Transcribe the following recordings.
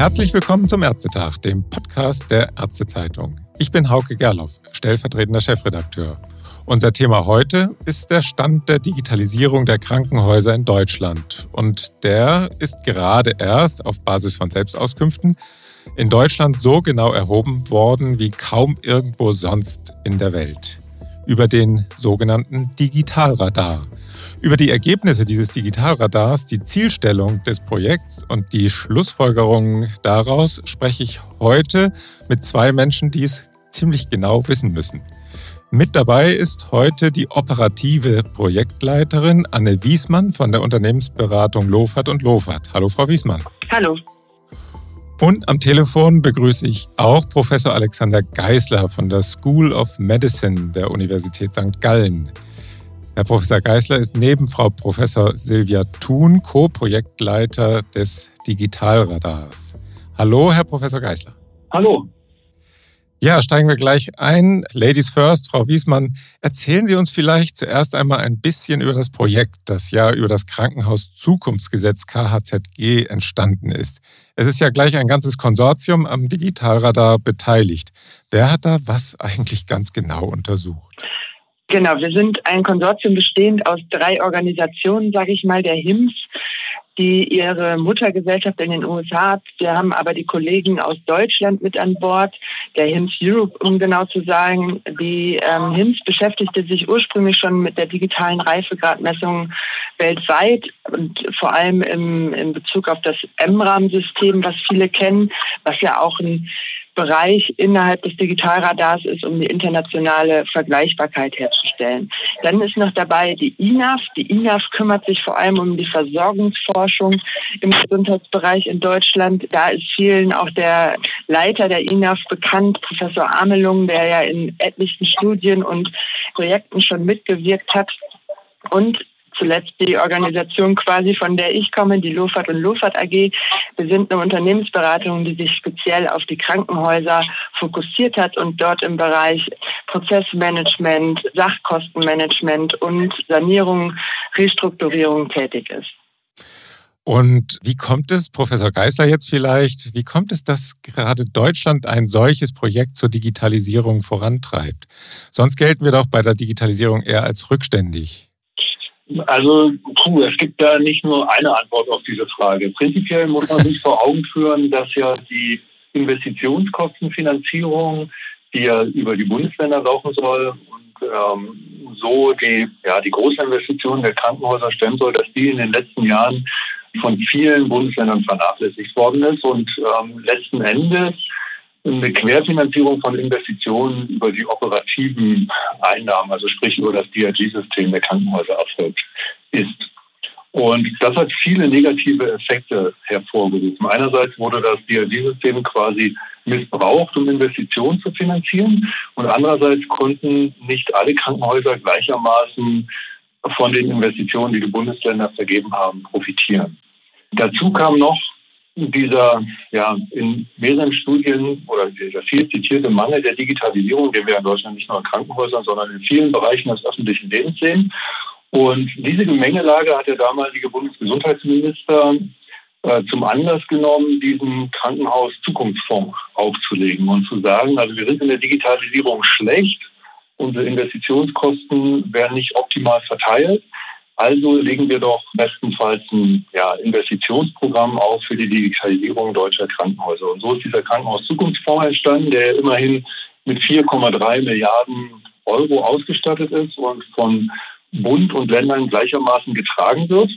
Herzlich willkommen zum Ärztetag, dem Podcast der Ärztezeitung. Ich bin Hauke Gerloff, stellvertretender Chefredakteur. Unser Thema heute ist der Stand der Digitalisierung der Krankenhäuser in Deutschland. Und der ist gerade erst auf Basis von Selbstauskünften in Deutschland so genau erhoben worden wie kaum irgendwo sonst in der Welt. Über den sogenannten Digitalradar. Über die Ergebnisse dieses Digitalradars, die Zielstellung des Projekts und die Schlussfolgerungen daraus spreche ich heute mit zwei Menschen, die es ziemlich genau wissen müssen. Mit dabei ist heute die operative Projektleiterin Anne Wiesmann von der Unternehmensberatung Lofert und Lofert. Hallo, Frau Wiesmann. Hallo. Und am Telefon begrüße ich auch Professor Alexander Geisler von der School of Medicine der Universität St. Gallen. Herr Professor Geisler ist neben Frau Professor Silvia Thun Co-Projektleiter des Digitalradars. Hallo, Herr Professor Geisler. Hallo. Ja, steigen wir gleich ein. Ladies first, Frau Wiesmann, erzählen Sie uns vielleicht zuerst einmal ein bisschen über das Projekt, das ja über das Krankenhaus Zukunftsgesetz KHZG entstanden ist. Es ist ja gleich ein ganzes Konsortium am Digitalradar beteiligt. Wer hat da was eigentlich ganz genau untersucht? Genau, wir sind ein Konsortium bestehend aus drei Organisationen, sage ich mal, der HIMS, die ihre Muttergesellschaft in den USA hat. Wir haben aber die Kollegen aus Deutschland mit an Bord, der HIMS Europe, um genau zu sagen. Die ähm, HIMS beschäftigte sich ursprünglich schon mit der digitalen Reifegradmessung weltweit und vor allem im, in Bezug auf das MRAM-System, was viele kennen, was ja auch ein Bereich innerhalb des Digitalradars ist, um die internationale Vergleichbarkeit herzustellen. Dann ist noch dabei die INAF. Die INAF kümmert sich vor allem um die Versorgungsforschung im Gesundheitsbereich in Deutschland. Da ist vielen auch der Leiter der INAF bekannt, Professor Amelung, der ja in etlichen Studien und Projekten schon mitgewirkt hat. Und zuletzt die Organisation quasi, von der ich komme, die Lofert und Lofert AG. Wir sind eine Unternehmensberatung, die sich speziell auf die Krankenhäuser fokussiert hat und dort im Bereich Prozessmanagement, Sachkostenmanagement und Sanierung, Restrukturierung tätig ist. Und wie kommt es, Professor Geisler jetzt vielleicht, wie kommt es, dass gerade Deutschland ein solches Projekt zur Digitalisierung vorantreibt? Sonst gelten wir doch bei der Digitalisierung eher als rückständig. Also, puh, es gibt da nicht nur eine Antwort auf diese Frage. Prinzipiell muss man sich vor Augen führen, dass ja die Investitionskostenfinanzierung, die ja über die Bundesländer laufen soll und ähm, so die, ja, die Großinvestitionen der Krankenhäuser stemmen soll, dass die in den letzten Jahren von vielen Bundesländern vernachlässigt worden ist und ähm, letzten Endes eine Querfinanzierung von Investitionen über die operativen Einnahmen, also sprich über das DRG-System der Krankenhäuser erfolgt ist. Und das hat viele negative Effekte hervorgerufen. Einerseits wurde das DRG-System quasi missbraucht, um Investitionen zu finanzieren. Und andererseits konnten nicht alle Krankenhäuser gleichermaßen von den Investitionen, die die Bundesländer vergeben haben, profitieren. Dazu kam noch dieser ja, in mehreren Studien oder dieser viel zitierte Mangel der Digitalisierung, den wir in Deutschland nicht nur in Krankenhäusern, sondern in vielen Bereichen des öffentlichen Lebens sehen. Und diese Gemengelage hat der damalige Bundesgesundheitsminister äh, zum Anlass genommen, diesen Krankenhaus-Zukunftsfonds aufzulegen und zu sagen, also wir sind in der Digitalisierung schlecht, unsere Investitionskosten werden nicht optimal verteilt. Also legen wir doch bestenfalls ein ja, Investitionsprogramm auf für die Digitalisierung deutscher Krankenhäuser. Und so ist dieser Krankenhaus-Zukunftsfonds entstanden, der immerhin mit 4,3 Milliarden Euro ausgestattet ist und von Bund und Ländern gleichermaßen getragen wird.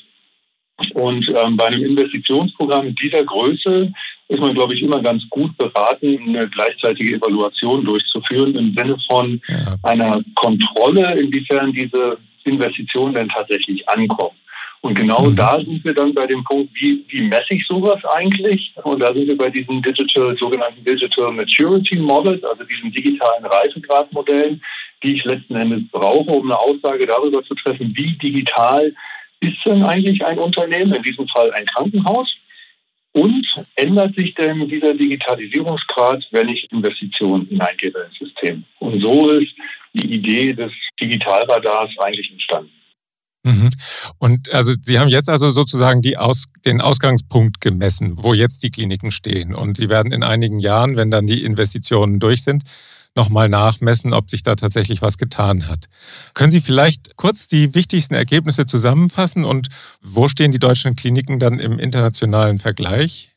Und ähm, bei einem Investitionsprogramm dieser Größe ist man, glaube ich, immer ganz gut beraten, eine gleichzeitige Evaluation durchzuführen im Sinne von einer Kontrolle, inwiefern diese Investitionen denn tatsächlich ankommen. Und genau mhm. da sind wir dann bei dem Punkt, wie, wie messe ich sowas eigentlich? Und da sind wir bei diesen Digital, sogenannten Digital Maturity Models, also diesen digitalen Reifegradmodellen, die ich letzten Endes brauche, um eine Aussage darüber zu treffen, wie digital ist denn eigentlich ein Unternehmen, in diesem Fall ein Krankenhaus? Und ändert sich denn dieser Digitalisierungsgrad, wenn ich Investitionen hineingebe ins System? Und so ist die Idee des Digitalradars eigentlich entstanden. Mhm. Und also Sie haben jetzt also sozusagen die Aus, den Ausgangspunkt gemessen, wo jetzt die Kliniken stehen. Und Sie werden in einigen Jahren, wenn dann die Investitionen durch sind, nochmal nachmessen, ob sich da tatsächlich was getan hat. Können Sie vielleicht kurz die wichtigsten Ergebnisse zusammenfassen und wo stehen die deutschen Kliniken dann im internationalen Vergleich?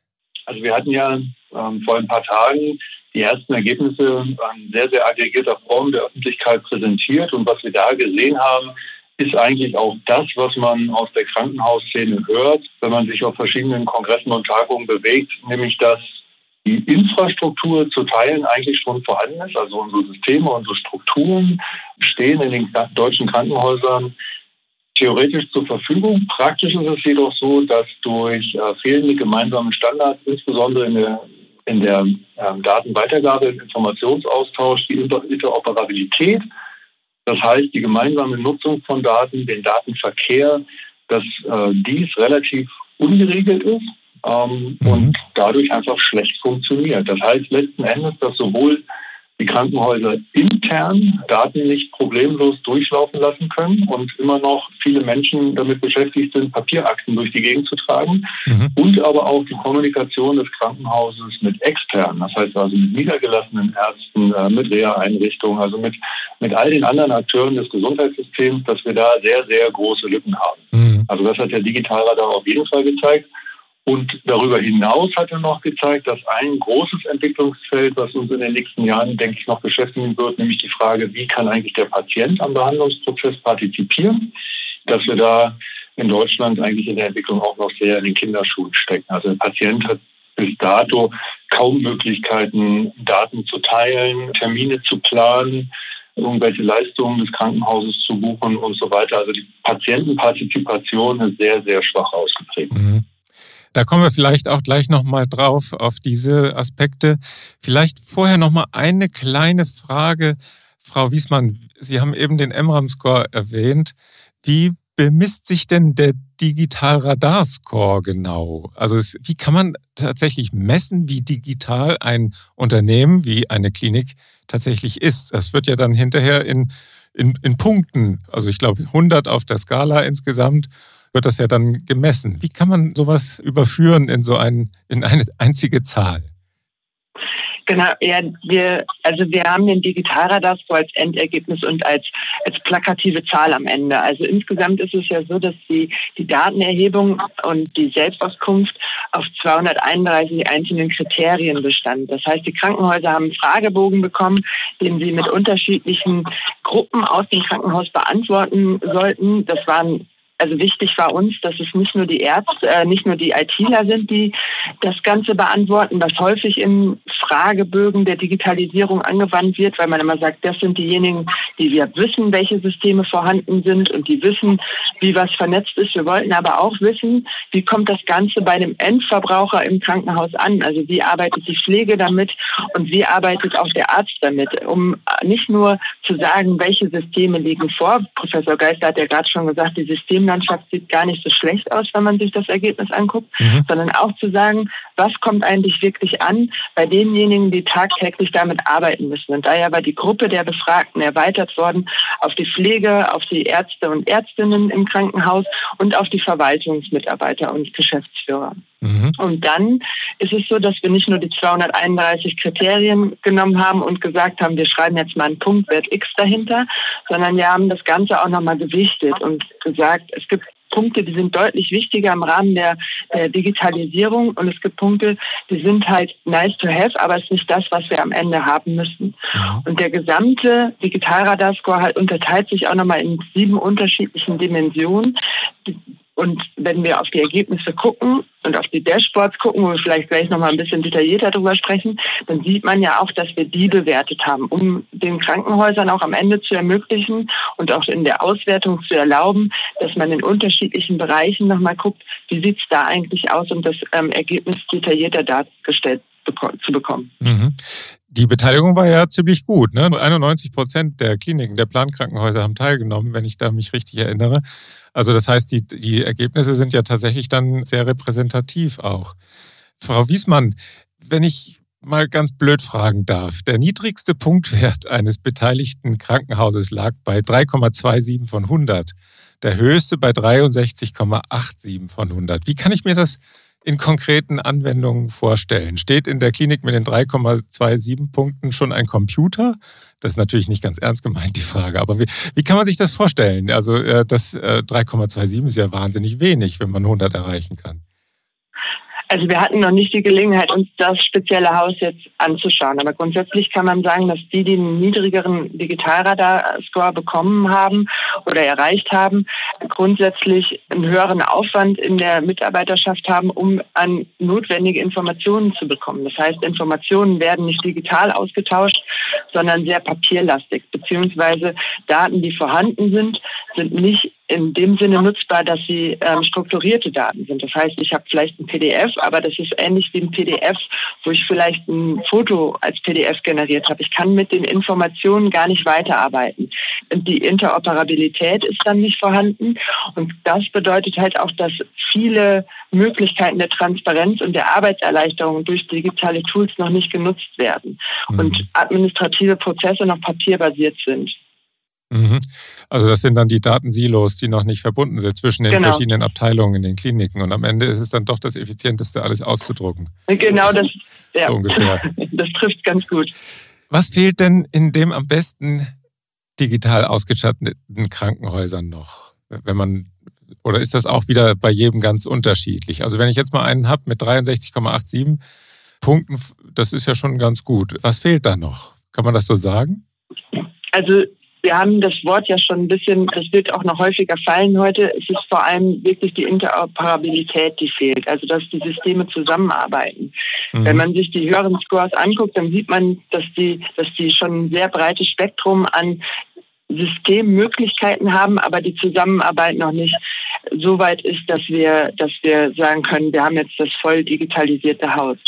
Also wir hatten ja ähm, vor ein paar Tagen die ersten Ergebnisse in sehr, sehr aggregierter Form der Öffentlichkeit präsentiert. Und was wir da gesehen haben, ist eigentlich auch das, was man aus der Krankenhausszene hört, wenn man sich auf verschiedenen Kongressen und Tagungen bewegt, nämlich dass die Infrastruktur zu Teilen eigentlich schon vorhanden ist. Also unsere Systeme, unsere Strukturen stehen in den deutschen Krankenhäusern theoretisch zur Verfügung. Praktisch ist es jedoch so, dass durch äh, fehlende gemeinsame Standards, insbesondere in der, in der ähm, Datenweitergabe, im Informationsaustausch, die Interoperabilität, das heißt die gemeinsame Nutzung von Daten, den Datenverkehr, dass äh, dies relativ ungeregelt ist ähm, mhm. und dadurch einfach schlecht funktioniert. Das heißt letzten Endes, dass sowohl die Krankenhäuser intern Daten nicht problemlos durchlaufen lassen können und immer noch viele Menschen damit beschäftigt sind, Papierakten durch die Gegend zu tragen mhm. und aber auch die Kommunikation des Krankenhauses mit externen, das heißt also mit niedergelassenen Ärzten, äh, mit Reha-Einrichtungen, also mit, mit all den anderen Akteuren des Gesundheitssystems, dass wir da sehr, sehr große Lücken haben. Mhm. Also das hat der Digitalradar auf jeden Fall gezeigt. Und darüber hinaus hat er noch gezeigt, dass ein großes Entwicklungsfeld, was uns in den nächsten Jahren, denke ich, noch beschäftigen wird, nämlich die Frage, wie kann eigentlich der Patient am Behandlungsprozess partizipieren, dass wir da in Deutschland eigentlich in der Entwicklung auch noch sehr in den Kinderschuhen stecken. Also der Patient hat bis dato kaum Möglichkeiten, Daten zu teilen, Termine zu planen, irgendwelche Leistungen des Krankenhauses zu buchen und so weiter. Also die Patientenpartizipation ist sehr, sehr schwach ausgeprägt. Mhm. Da kommen wir vielleicht auch gleich nochmal drauf auf diese Aspekte. Vielleicht vorher nochmal eine kleine Frage. Frau Wiesmann, Sie haben eben den MRAM-Score erwähnt. Wie bemisst sich denn der Digital-Radar-Score genau? Also wie kann man tatsächlich messen, wie digital ein Unternehmen wie eine Klinik tatsächlich ist? Das wird ja dann hinterher in, in, in Punkten, also ich glaube 100 auf der Skala insgesamt wird das ja dann gemessen. Wie kann man sowas überführen in so ein, in eine einzige Zahl? Genau, ja, wir, also wir haben den Digitalradar so als Endergebnis und als, als plakative Zahl am Ende. Also insgesamt ist es ja so, dass die, die Datenerhebung und die Selbstauskunft auf 231 einzelnen Kriterien bestand. Das heißt, die Krankenhäuser haben einen Fragebogen bekommen, den sie mit unterschiedlichen Gruppen aus dem Krankenhaus beantworten sollten. Das waren also wichtig war uns, dass es nicht nur die Ärzte, äh, nicht nur die ITler sind, die das Ganze beantworten, was häufig in Fragebögen der Digitalisierung angewandt wird, weil man immer sagt, das sind diejenigen, die wir wissen, welche Systeme vorhanden sind und die wissen, wie was vernetzt ist. Wir wollten aber auch wissen, wie kommt das Ganze bei dem Endverbraucher im Krankenhaus an? Also wie arbeitet die Pflege damit und wie arbeitet auch der Arzt damit, um nicht nur zu sagen, welche Systeme liegen vor. Professor Geister hat ja gerade schon gesagt, die Systeme Teamlandschaft sieht gar nicht so schlecht aus, wenn man sich das Ergebnis anguckt, mhm. sondern auch zu sagen, was kommt eigentlich wirklich an bei denjenigen, die tagtäglich damit arbeiten müssen. Und daher war die Gruppe der Befragten erweitert worden auf die Pflege, auf die Ärzte und Ärztinnen im Krankenhaus und auf die Verwaltungsmitarbeiter und Geschäftsführer. Mhm. Und dann ist es so, dass wir nicht nur die 231 Kriterien genommen haben und gesagt haben, wir schreiben jetzt mal einen Punktwert X dahinter, sondern wir haben das Ganze auch nochmal gewichtet und gesagt, es gibt Punkte, die sind deutlich wichtiger im Rahmen der, der, Digitalisierung und es gibt Punkte, die sind halt nice to have, aber es ist nicht das, was wir am Ende haben müssen. Ja. Und der gesamte Digitalradar-Score halt unterteilt sich auch nochmal in sieben unterschiedlichen Dimensionen. Und wenn wir auf die Ergebnisse gucken und auf die Dashboards gucken, wo wir vielleicht gleich nochmal ein bisschen detaillierter drüber sprechen, dann sieht man ja auch, dass wir die bewertet haben, um den Krankenhäusern auch am Ende zu ermöglichen und auch in der Auswertung zu erlauben, dass man in unterschiedlichen Bereichen nochmal guckt, wie sieht es da eigentlich aus, um das ähm, Ergebnis detaillierter dargestellt zu bekommen. Mhm. Die Beteiligung war ja ziemlich gut. Ne? 91 Prozent der Kliniken, der Plankrankenhäuser haben teilgenommen, wenn ich da mich richtig erinnere. Also das heißt, die, die Ergebnisse sind ja tatsächlich dann sehr repräsentativ auch. Frau Wiesmann, wenn ich mal ganz blöd fragen darf, der niedrigste Punktwert eines beteiligten Krankenhauses lag bei 3,27 von 100, der höchste bei 63,87 von 100. Wie kann ich mir das in konkreten Anwendungen vorstellen? Steht in der Klinik mit den 3,27 Punkten schon ein Computer? Das ist natürlich nicht ganz ernst gemeint, die Frage. Aber wie, wie kann man sich das vorstellen? Also äh, das äh, 3,27 ist ja wahnsinnig wenig, wenn man 100 erreichen kann. Also wir hatten noch nicht die Gelegenheit, uns das spezielle Haus jetzt anzuschauen. Aber grundsätzlich kann man sagen, dass die, die einen niedrigeren Digitalradar-Score bekommen haben oder erreicht haben, grundsätzlich einen höheren Aufwand in der Mitarbeiterschaft haben, um an notwendige Informationen zu bekommen. Das heißt, Informationen werden nicht digital ausgetauscht, sondern sehr papierlastig, beziehungsweise Daten, die vorhanden sind, sind nicht in dem Sinne nutzbar, dass sie ähm, strukturierte Daten sind. Das heißt, ich habe vielleicht ein PDF, aber das ist ähnlich wie ein PDF, wo ich vielleicht ein Foto als PDF generiert habe. Ich kann mit den Informationen gar nicht weiterarbeiten. Die Interoperabilität ist dann nicht vorhanden. Und das bedeutet halt auch, dass viele Möglichkeiten der Transparenz und der Arbeitserleichterung durch digitale Tools noch nicht genutzt werden mhm. und administrative Prozesse noch papierbasiert sind. Mhm. Also das sind dann die Datensilos, die noch nicht verbunden sind zwischen den genau. verschiedenen Abteilungen in den Kliniken. Und am Ende ist es dann doch das Effizienteste, alles auszudrucken. Genau, das, ja. so ungefähr. das trifft ganz gut. Was fehlt denn in dem am besten digital ausgestatteten Krankenhäusern noch? Wenn man oder ist das auch wieder bei jedem ganz unterschiedlich? Also wenn ich jetzt mal einen habe mit 63,87 Punkten, das ist ja schon ganz gut. Was fehlt da noch? Kann man das so sagen? Also wir haben das Wort ja schon ein bisschen, das wird auch noch häufiger fallen heute. Es ist vor allem wirklich die Interoperabilität, die fehlt, also dass die Systeme zusammenarbeiten. Mhm. Wenn man sich die höheren Scores anguckt, dann sieht man, dass die, dass die schon ein sehr breites Spektrum an Systemmöglichkeiten haben, aber die Zusammenarbeit noch nicht so weit ist, dass wir, dass wir sagen können, wir haben jetzt das voll digitalisierte Haus.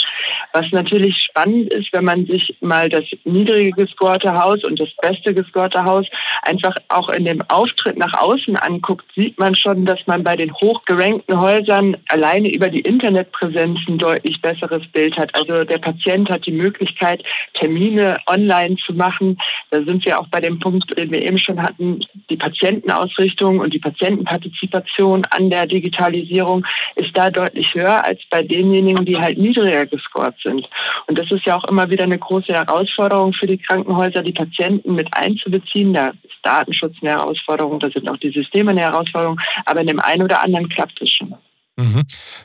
Was natürlich spannend ist, wenn man sich mal das niedrige gescorte Haus und das beste gescorte Haus einfach auch in dem Auftritt nach außen anguckt, sieht man schon, dass man bei den hochgerankten Häusern alleine über die Internetpräsenz ein deutlich besseres Bild hat. Also der Patient hat die Möglichkeit, Termine online zu machen. Da sind wir auch bei dem Punkt, den wir eben schon hatten, die Patientenausrichtung und die Patientenpartizipation an der Digitalisierung ist da deutlich höher als bei denjenigen, die halt niedriger gescored sind. Und das ist ja auch immer wieder eine große Herausforderung für die Krankenhäuser, die Patienten mit einzubeziehen. Da ist Datenschutz eine Herausforderung, da sind auch die Systeme eine Herausforderung, aber in dem einen oder anderen klappt es schon. Mhm.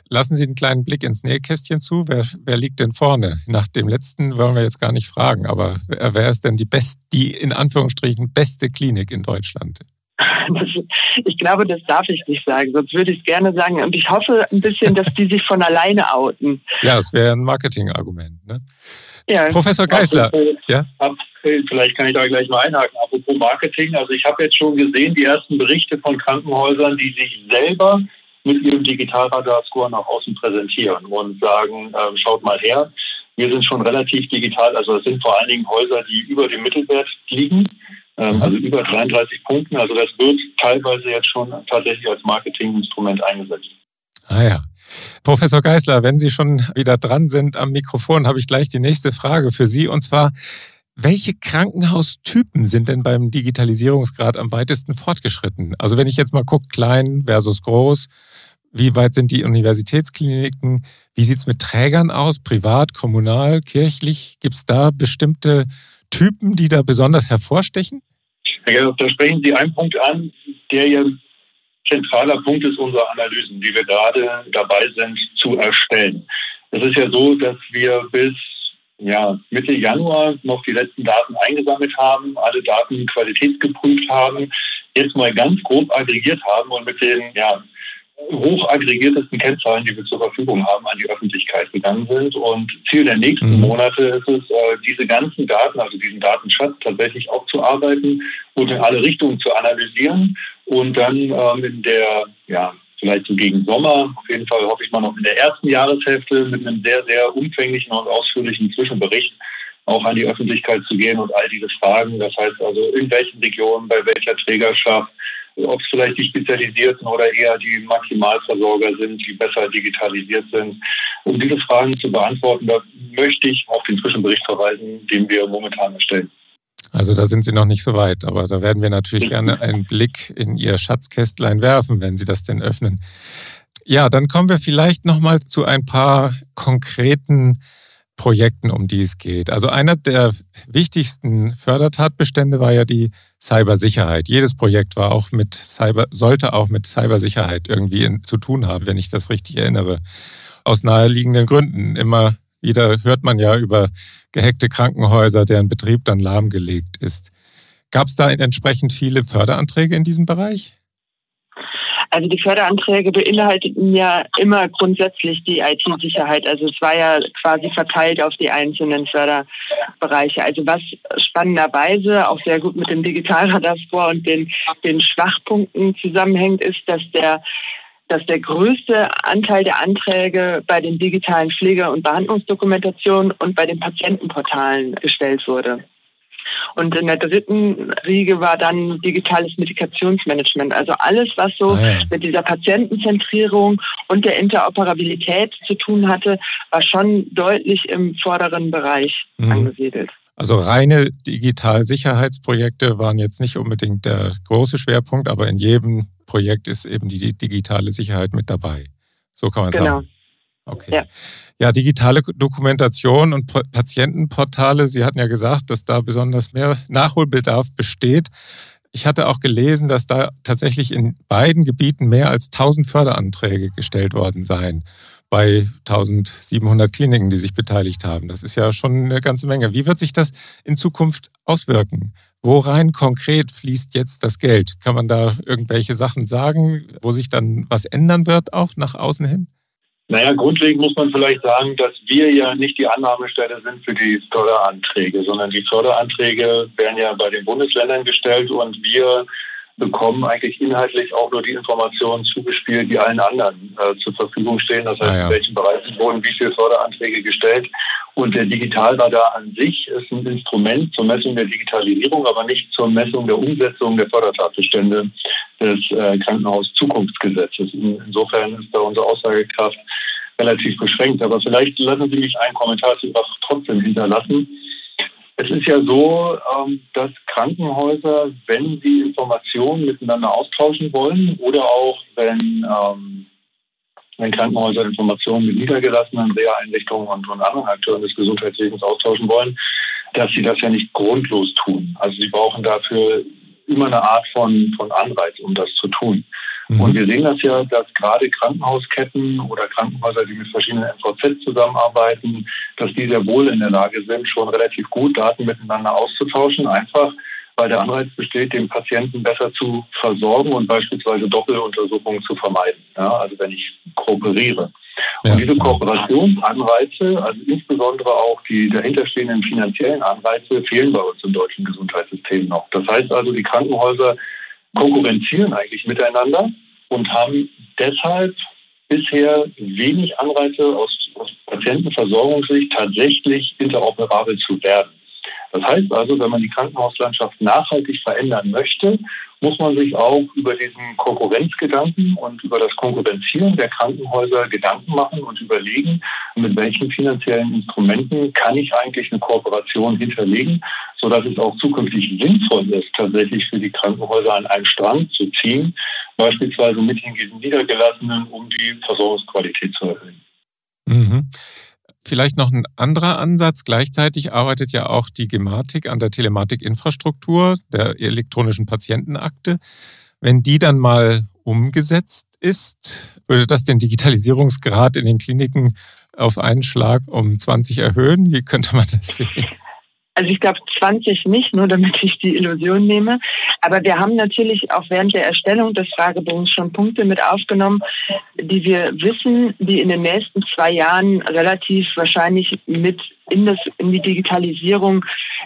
Lassen Sie einen kleinen Blick ins Nähkästchen zu. Wer, wer, liegt denn vorne? Nach dem letzten wollen wir jetzt gar nicht fragen, aber wer, wer ist denn die best, die in Anführungsstrichen beste Klinik in Deutschland? Das, ich glaube, das darf ich nicht sagen, sonst würde ich es gerne sagen. Und ich hoffe ein bisschen, dass die sich von alleine outen. Ja, es wäre ein Marketingargument. Ne? Ja. Professor Geisler. ja? Vielleicht kann ich da gleich mal einhaken. Apropos Marketing, also ich habe jetzt schon gesehen, die ersten Berichte von Krankenhäusern, die sich selber mit ihrem Digitalradar-Score nach außen präsentieren und sagen, äh, schaut mal her, wir sind schon relativ digital, also das sind vor allen Dingen Häuser, die über dem Mittelwert liegen, ähm, also über 33 Punkten. Also das wird teilweise jetzt schon tatsächlich als Marketinginstrument eingesetzt. Ah ja. Professor Geisler, wenn Sie schon wieder dran sind am Mikrofon, habe ich gleich die nächste Frage für Sie. Und zwar, welche Krankenhaustypen sind denn beim Digitalisierungsgrad am weitesten fortgeschritten? Also wenn ich jetzt mal gucke, klein versus groß, wie weit sind die Universitätskliniken? Wie sieht es mit Trägern aus? Privat, kommunal, kirchlich? Gibt es da bestimmte Typen, die da besonders hervorstechen? Da sprechen Sie einen Punkt an, der ja zentraler Punkt ist unserer Analysen, die wir gerade dabei sind zu erstellen. Es ist ja so, dass wir bis ja, Mitte Januar noch die letzten Daten eingesammelt haben, alle Daten qualitätsgeprüft haben, jetzt mal ganz grob aggregiert haben und mit den ja, hoch aggregiertesten Kennzahlen, die wir zur Verfügung haben, an die Öffentlichkeit gegangen sind. Und Ziel der nächsten mhm. Monate ist es, äh, diese ganzen Daten, also diesen Datenschatz tatsächlich aufzuarbeiten und in alle Richtungen zu analysieren und dann ähm, in der, ja, vielleicht so gegen Sommer, auf jeden Fall hoffe ich mal noch in der ersten Jahreshälfte mit einem sehr, sehr umfänglichen und ausführlichen Zwischenbericht auch an die Öffentlichkeit zu gehen und all diese Fragen. Das heißt also, in welchen Regionen, bei welcher Trägerschaft, ob es vielleicht die Spezialisierten oder eher die Maximalversorger sind, die besser digitalisiert sind. Um diese Fragen zu beantworten, da möchte ich auf den Zwischenbericht verweisen, den wir momentan erstellen. Also da sind Sie noch nicht so weit, aber da werden wir natürlich gerne einen Blick in Ihr Schatzkästlein werfen, wenn Sie das denn öffnen. Ja, dann kommen wir vielleicht noch mal zu ein paar konkreten Projekten, um die es geht. Also einer der wichtigsten Fördertatbestände war ja die Cybersicherheit. Jedes Projekt war auch mit Cyber, sollte auch mit Cybersicherheit irgendwie in, zu tun haben, wenn ich das richtig erinnere. Aus naheliegenden Gründen. Immer wieder hört man ja über gehackte Krankenhäuser, deren Betrieb dann lahmgelegt ist. Gab es da entsprechend viele Förderanträge in diesem Bereich? Also die Förderanträge beinhalteten ja immer grundsätzlich die IT-Sicherheit. Also es war ja quasi verteilt auf die einzelnen Förderbereiche. Also was spannenderweise auch sehr gut mit dem Digitalradar-Score und den, den Schwachpunkten zusammenhängt, ist, dass der dass der größte Anteil der Anträge bei den digitalen Pflege- und Behandlungsdokumentationen und bei den Patientenportalen gestellt wurde. Und in der dritten Riege war dann digitales Medikationsmanagement. Also alles, was so ah, ja. mit dieser Patientenzentrierung und der Interoperabilität zu tun hatte, war schon deutlich im vorderen Bereich mhm. angesiedelt. Also reine Digitalsicherheitsprojekte waren jetzt nicht unbedingt der große Schwerpunkt, aber in jedem Projekt ist eben die digitale Sicherheit mit dabei. So kann man genau. sagen. Okay. Ja. ja, digitale Dokumentation und Patientenportale. Sie hatten ja gesagt, dass da besonders mehr Nachholbedarf besteht. Ich hatte auch gelesen, dass da tatsächlich in beiden Gebieten mehr als 1000 Förderanträge gestellt worden seien bei 1700 Kliniken, die sich beteiligt haben. Das ist ja schon eine ganze Menge. Wie wird sich das in Zukunft auswirken? Wo rein konkret fließt jetzt das Geld? Kann man da irgendwelche Sachen sagen, wo sich dann was ändern wird, auch nach außen hin? Naja, grundlegend muss man vielleicht sagen, dass wir ja nicht die Annahmestelle sind für die Förderanträge, sondern die Förderanträge werden ja bei den Bundesländern gestellt und wir bekommen eigentlich inhaltlich auch nur die Informationen zugespielt, die allen anderen äh, zur Verfügung stehen. Das heißt, ah, ja. in welchen Bereichen wurden wie viele Förderanträge gestellt. Und der Digitalradar an sich ist ein Instrument zur Messung der Digitalisierung, aber nicht zur Messung der Umsetzung der Fördertatbestände des äh, Krankenhaus-Zukunftsgesetzes. insofern ist da unsere Aussagekraft relativ beschränkt. Aber vielleicht lassen Sie mich einen Kommentar zu trotzdem hinterlassen. Es ist ja so, ähm, dass Krankenhäuser, wenn sie Informationen miteinander austauschen wollen oder auch wenn, ähm, wenn Krankenhäuser Informationen mit niedergelassenen Reha-Einrichtungen und, und anderen Akteuren des Gesundheitswesens austauschen wollen, dass sie das ja nicht grundlos tun. Also sie brauchen dafür immer eine Art von, von Anreiz, um das zu tun. Mhm. Und wir sehen das ja, dass gerade Krankenhausketten oder Krankenhäuser, die mit verschiedenen MVZ zusammenarbeiten, dass die sehr wohl in der Lage sind, schon relativ gut Daten miteinander auszutauschen, einfach weil der Anreiz besteht, den Patienten besser zu versorgen und beispielsweise Doppeluntersuchungen zu vermeiden. Ja, also wenn ich kooperiere. Ja. Und diese Kooperationsanreize, also insbesondere auch die dahinterstehenden finanziellen Anreize, fehlen bei uns im deutschen Gesundheitssystem noch. Das heißt also, die Krankenhäuser konkurrenzieren eigentlich miteinander und haben deshalb bisher wenig Anreize aus, aus Patientenversorgungssicht tatsächlich interoperabel zu werden. Das heißt also, wenn man die Krankenhauslandschaft nachhaltig verändern möchte, muss man sich auch über diesen Konkurrenzgedanken und über das Konkurrenzieren der Krankenhäuser Gedanken machen und überlegen, mit welchen finanziellen Instrumenten kann ich eigentlich eine Kooperation hinterlegen, sodass es auch zukünftig sinnvoll ist, tatsächlich für die Krankenhäuser an einen Strang zu ziehen, beispielsweise mit den Niedergelassenen, um die Versorgungsqualität zu erhöhen. Mhm. Vielleicht noch ein anderer Ansatz. Gleichzeitig arbeitet ja auch die Gematik an der Telematikinfrastruktur der elektronischen Patientenakte. Wenn die dann mal umgesetzt ist, würde das den Digitalisierungsgrad in den Kliniken auf einen Schlag um 20 erhöhen? Wie könnte man das sehen? Also ich glaube 20 nicht, nur damit ich die Illusion nehme. Aber wir haben natürlich auch während der Erstellung des Fragebogens schon Punkte mit aufgenommen, die wir wissen, die in den nächsten zwei Jahren relativ wahrscheinlich mit in, das, in die Digitalisierung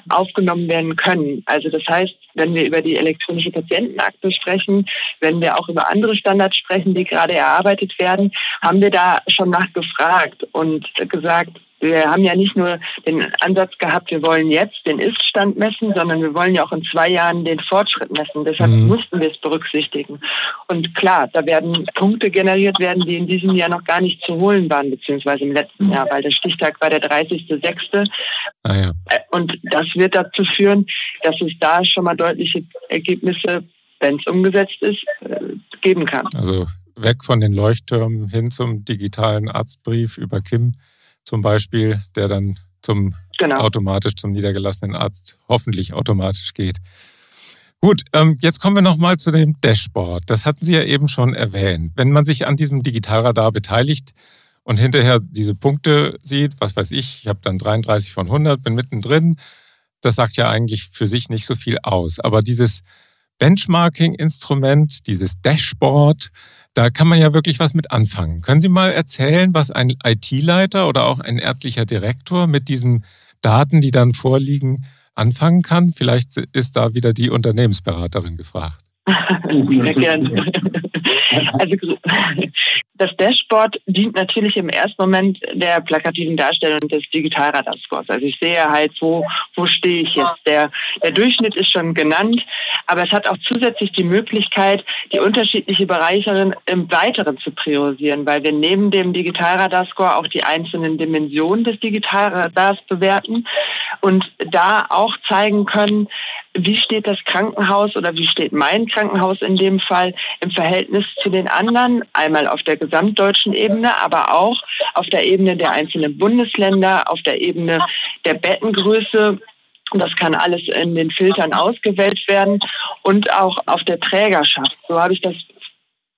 aufgenommen werden können. Also das heißt, wenn wir über die elektronische Patientenakte sprechen, wenn wir auch über andere Standards sprechen, die gerade erarbeitet werden, haben wir da schon nachgefragt und gesagt, wir haben ja nicht nur den Ansatz gehabt, wir wollen jetzt den Ist-Stand messen, sondern wir wollen ja auch in zwei Jahren den Fortschritt messen. Deshalb mhm. mussten wir es berücksichtigen. Und klar, da werden Punkte generiert werden, die in diesem Jahr noch gar nicht zu holen waren, beziehungsweise im letzten Jahr, weil der Stichtag war der 30.06. Ah, ja. Äh, und das wird dazu führen, dass es da schon mal deutliche Ergebnisse, wenn es umgesetzt ist, äh, geben kann. Also weg von den Leuchttürmen hin zum digitalen Arztbrief über Kim zum Beispiel, der dann zum genau. automatisch zum niedergelassenen Arzt hoffentlich automatisch geht. Gut, ähm, jetzt kommen wir nochmal zu dem Dashboard. Das hatten Sie ja eben schon erwähnt. Wenn man sich an diesem Digitalradar beteiligt und hinterher diese Punkte sieht, was weiß ich, ich habe dann 33 von 100, bin mittendrin, das sagt ja eigentlich für sich nicht so viel aus. Aber dieses Benchmarking-Instrument, dieses Dashboard, da kann man ja wirklich was mit anfangen. Können Sie mal erzählen, was ein IT-Leiter oder auch ein ärztlicher Direktor mit diesen Daten, die dann vorliegen, anfangen kann? Vielleicht ist da wieder die Unternehmensberaterin gefragt. Sehr gerne. Also das Dashboard dient natürlich im ersten Moment der plakativen Darstellung des Digitalradarscores. Also ich sehe halt, wo, wo stehe ich jetzt. Der, der Durchschnitt ist schon genannt, aber es hat auch zusätzlich die Möglichkeit, die unterschiedlichen Bereiche im Weiteren zu priorisieren, weil wir neben dem Digitalradarscore auch die einzelnen Dimensionen des Digitalradars bewerten und da auch zeigen können, wie steht das Krankenhaus oder wie steht mein Krankenhaus in dem Fall im Verhältnis zu den anderen, einmal auf der gesamtdeutschen Ebene, aber auch auf der Ebene der einzelnen Bundesländer, auf der Ebene der Bettengröße. Das kann alles in den Filtern ausgewählt werden und auch auf der Trägerschaft. So habe ich das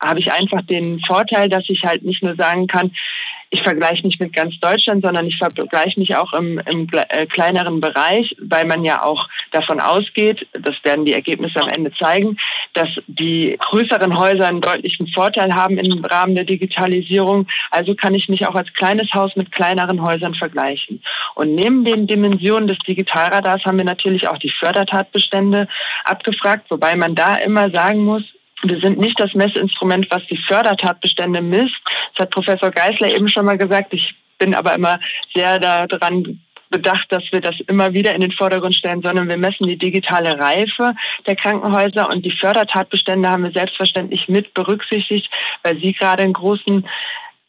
habe ich einfach den Vorteil, dass ich halt nicht nur sagen kann, ich vergleiche nicht mit ganz Deutschland, sondern ich vergleiche mich auch im, im äh, kleineren Bereich, weil man ja auch davon ausgeht, das werden die Ergebnisse am Ende zeigen, dass die größeren Häuser einen deutlichen Vorteil haben im Rahmen der Digitalisierung. Also kann ich mich auch als kleines Haus mit kleineren Häusern vergleichen. Und neben den Dimensionen des Digitalradars haben wir natürlich auch die Fördertatbestände abgefragt, wobei man da immer sagen muss, wir sind nicht das Messinstrument, was die Fördertatbestände misst. Das hat Professor Geisler eben schon mal gesagt. Ich bin aber immer sehr daran bedacht, dass wir das immer wieder in den Vordergrund stellen, sondern wir messen die digitale Reife der Krankenhäuser und die Fördertatbestände haben wir selbstverständlich mit berücksichtigt, weil sie gerade einen großen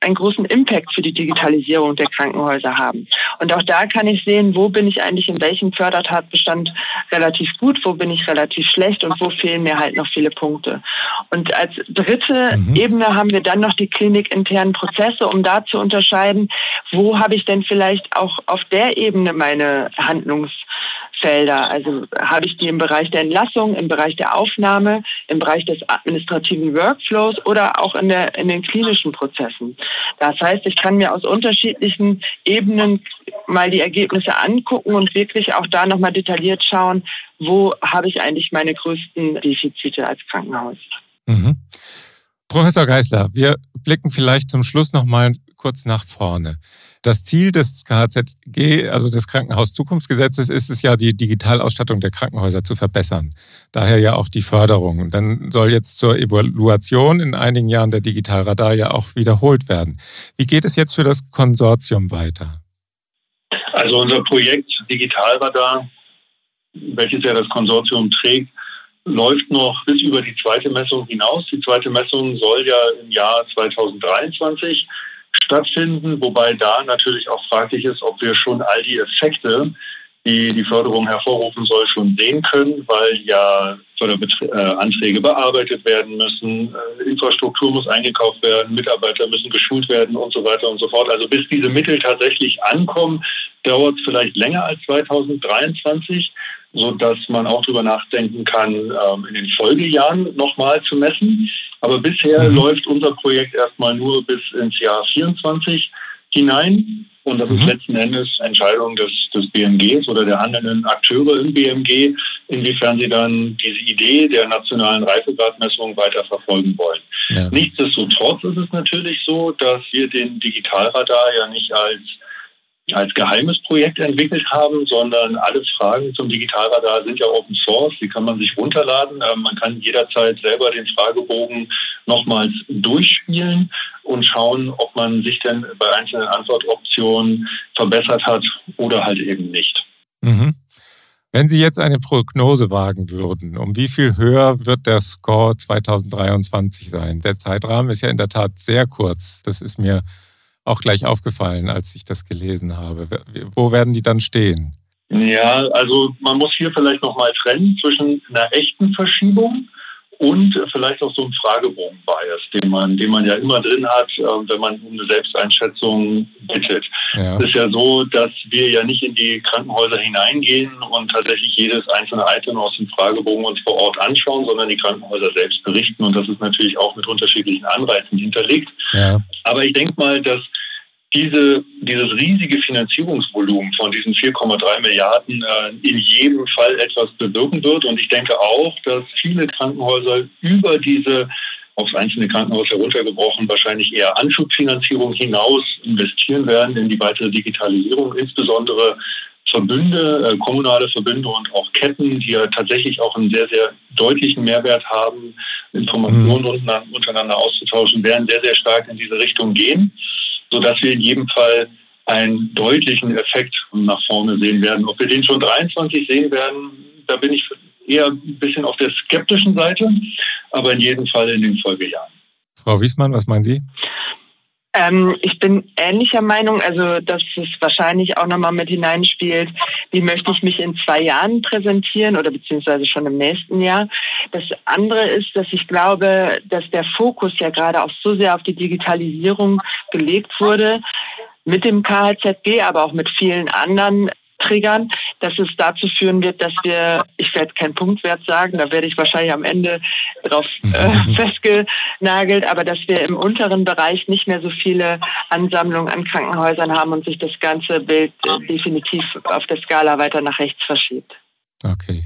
einen großen Impact für die Digitalisierung der Krankenhäuser haben. Und auch da kann ich sehen, wo bin ich eigentlich in welchem Fördertatbestand relativ gut, wo bin ich relativ schlecht und wo fehlen mir halt noch viele Punkte. Und als dritte mhm. Ebene haben wir dann noch die klinikinternen Prozesse, um da zu unterscheiden, wo habe ich denn vielleicht auch auf der Ebene meine Handlungs Felder. Also habe ich die im Bereich der Entlassung, im Bereich der Aufnahme, im Bereich des administrativen Workflows oder auch in, der, in den klinischen Prozessen. Das heißt, ich kann mir aus unterschiedlichen Ebenen mal die Ergebnisse angucken und wirklich auch da nochmal detailliert schauen, wo habe ich eigentlich meine größten Defizite als Krankenhaus. Mhm. Professor Geisler, wir blicken vielleicht zum Schluss nochmal kurz nach vorne. Das Ziel des KHZG, also des Krankenhauszukunftsgesetzes, ist es ja, die Digitalausstattung der Krankenhäuser zu verbessern. Daher ja auch die Förderung. Und dann soll jetzt zur Evaluation in einigen Jahren der Digitalradar ja auch wiederholt werden. Wie geht es jetzt für das Konsortium weiter? Also unser Projekt Digitalradar, welches ja das Konsortium trägt, läuft noch bis über die zweite Messung hinaus. Die zweite Messung soll ja im Jahr 2023 stattfinden, wobei da natürlich auch fraglich ist, ob wir schon all die Effekte, die die Förderung hervorrufen soll, schon sehen können, weil ja Förderanträge bearbeitet werden müssen, äh, Infrastruktur muss eingekauft werden, Mitarbeiter müssen geschult werden und so weiter und so fort. Also bis diese Mittel tatsächlich ankommen, dauert es vielleicht länger als 2023 so dass man auch darüber nachdenken kann, ähm, in den Folgejahren nochmal zu messen. Aber bisher mhm. läuft unser Projekt erstmal nur bis ins Jahr 24 hinein. Und das mhm. ist letzten Endes Entscheidung des, des BMGs oder der handelnden Akteure im BMG, inwiefern sie dann diese Idee der nationalen Reifegradmessung weiter verfolgen wollen. Ja. Nichtsdestotrotz ist es natürlich so, dass wir den Digitalradar ja nicht als als geheimes Projekt entwickelt haben, sondern alle Fragen zum Digitalradar sind ja Open Source. Die kann man sich runterladen. Ähm, man kann jederzeit selber den Fragebogen nochmals durchspielen und schauen, ob man sich denn bei einzelnen Antwortoptionen verbessert hat oder halt eben nicht. Mhm. Wenn Sie jetzt eine Prognose wagen würden, um wie viel höher wird der Score 2023 sein? Der Zeitrahmen ist ja in der Tat sehr kurz. Das ist mir auch gleich aufgefallen, als ich das gelesen habe. Wo werden die dann stehen? Ja, also man muss hier vielleicht nochmal trennen zwischen einer echten Verschiebung und vielleicht auch so ein Fragebogen-Bias, den man, den man ja immer drin hat, äh, wenn man um eine Selbsteinschätzung bittet. Ja. Es ist ja so, dass wir ja nicht in die Krankenhäuser hineingehen und tatsächlich jedes einzelne Item aus dem Fragebogen uns vor Ort anschauen, sondern die Krankenhäuser selbst berichten und das ist natürlich auch mit unterschiedlichen Anreizen hinterlegt. Ja. Aber ich denke mal, dass diese, dieses riesige Finanzierungsvolumen von diesen 4,3 Milliarden äh, in jedem Fall etwas bewirken wird. Und ich denke auch, dass viele Krankenhäuser über diese aufs einzelne Krankenhaus heruntergebrochen, wahrscheinlich eher Anschubfinanzierung hinaus investieren werden in die weitere Digitalisierung, insbesondere Verbünde, äh, kommunale Verbünde und auch Ketten, die ja tatsächlich auch einen sehr, sehr deutlichen Mehrwert haben, Informationen mhm. untereinander auszutauschen, werden sehr, sehr stark in diese Richtung gehen sodass wir in jedem Fall einen deutlichen Effekt nach vorne sehen werden. Ob wir den schon 23 sehen werden, da bin ich eher ein bisschen auf der skeptischen Seite, aber in jedem Fall in den Folgejahren. Frau Wiesmann, was meinen Sie? Ähm, ich bin ähnlicher Meinung, also dass es wahrscheinlich auch nochmal mit hineinspielt, wie möchte ich mich in zwei Jahren präsentieren oder beziehungsweise schon im nächsten Jahr. Das andere ist, dass ich glaube, dass der Fokus ja gerade auch so sehr auf die Digitalisierung gelegt wurde, mit dem KHZG, aber auch mit vielen anderen triggern, dass es dazu führen wird, dass wir, ich werde keinen Punktwert sagen, da werde ich wahrscheinlich am Ende drauf äh, festgenagelt, aber dass wir im unteren Bereich nicht mehr so viele Ansammlungen an Krankenhäusern haben und sich das ganze Bild äh, definitiv auf der Skala weiter nach rechts verschiebt. Okay.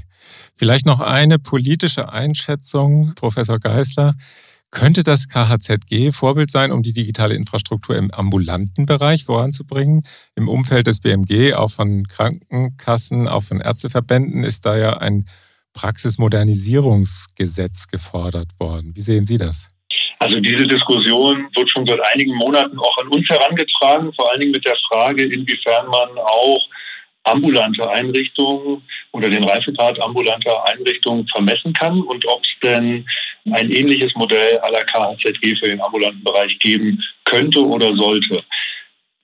Vielleicht noch eine politische Einschätzung, Professor Geisler. Könnte das KHZG Vorbild sein, um die digitale Infrastruktur im ambulanten Bereich voranzubringen? Im Umfeld des BMG, auch von Krankenkassen, auch von Ärzteverbänden, ist da ja ein Praxismodernisierungsgesetz gefordert worden. Wie sehen Sie das? Also diese Diskussion wird schon seit einigen Monaten auch an uns herangetragen, vor allen Dingen mit der Frage, inwiefern man auch ambulante Einrichtungen oder den Reifegrad ambulanter Einrichtungen vermessen kann und ob es denn ein ähnliches Modell la KHZG für den ambulanten Bereich geben könnte oder sollte.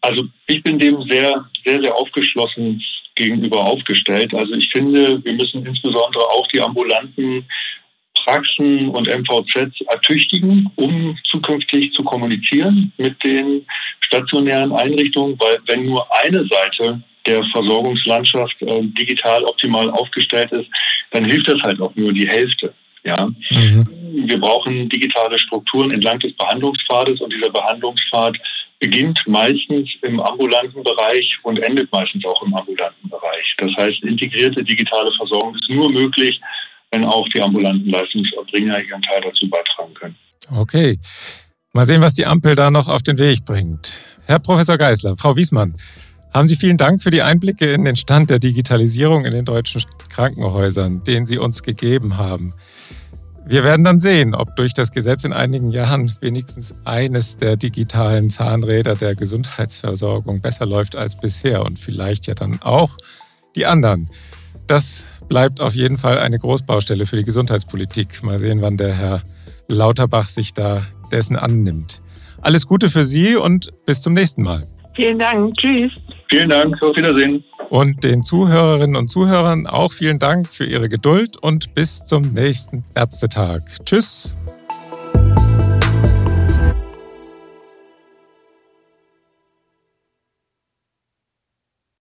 Also ich bin dem sehr, sehr, sehr aufgeschlossen gegenüber aufgestellt. Also ich finde, wir müssen insbesondere auch die ambulanten Praxen und MVZs ertüchtigen, um zukünftig zu kommunizieren mit den stationären Einrichtungen, weil wenn nur eine Seite der Versorgungslandschaft äh, digital optimal aufgestellt ist, dann hilft das halt auch nur die Hälfte. Ja, mhm. wir brauchen digitale Strukturen entlang des Behandlungspfades und dieser Behandlungspfad beginnt meistens im ambulanten Bereich und endet meistens auch im ambulanten Bereich. Das heißt, integrierte digitale Versorgung ist nur möglich, wenn auch die ambulanten Leistungserbringer ihren Teil dazu beitragen können. Okay. Mal sehen, was die Ampel da noch auf den Weg bringt. Herr Professor Geisler, Frau Wiesmann, haben Sie vielen Dank für die Einblicke in den Stand der Digitalisierung in den deutschen Krankenhäusern, den Sie uns gegeben haben. Wir werden dann sehen, ob durch das Gesetz in einigen Jahren wenigstens eines der digitalen Zahnräder der Gesundheitsversorgung besser läuft als bisher und vielleicht ja dann auch die anderen. Das bleibt auf jeden Fall eine Großbaustelle für die Gesundheitspolitik. Mal sehen, wann der Herr Lauterbach sich da dessen annimmt. Alles Gute für Sie und bis zum nächsten Mal. Vielen Dank. Tschüss. Vielen Dank, auf Wiedersehen. Und den Zuhörerinnen und Zuhörern auch vielen Dank für Ihre Geduld und bis zum nächsten Ärztetag. Tschüss.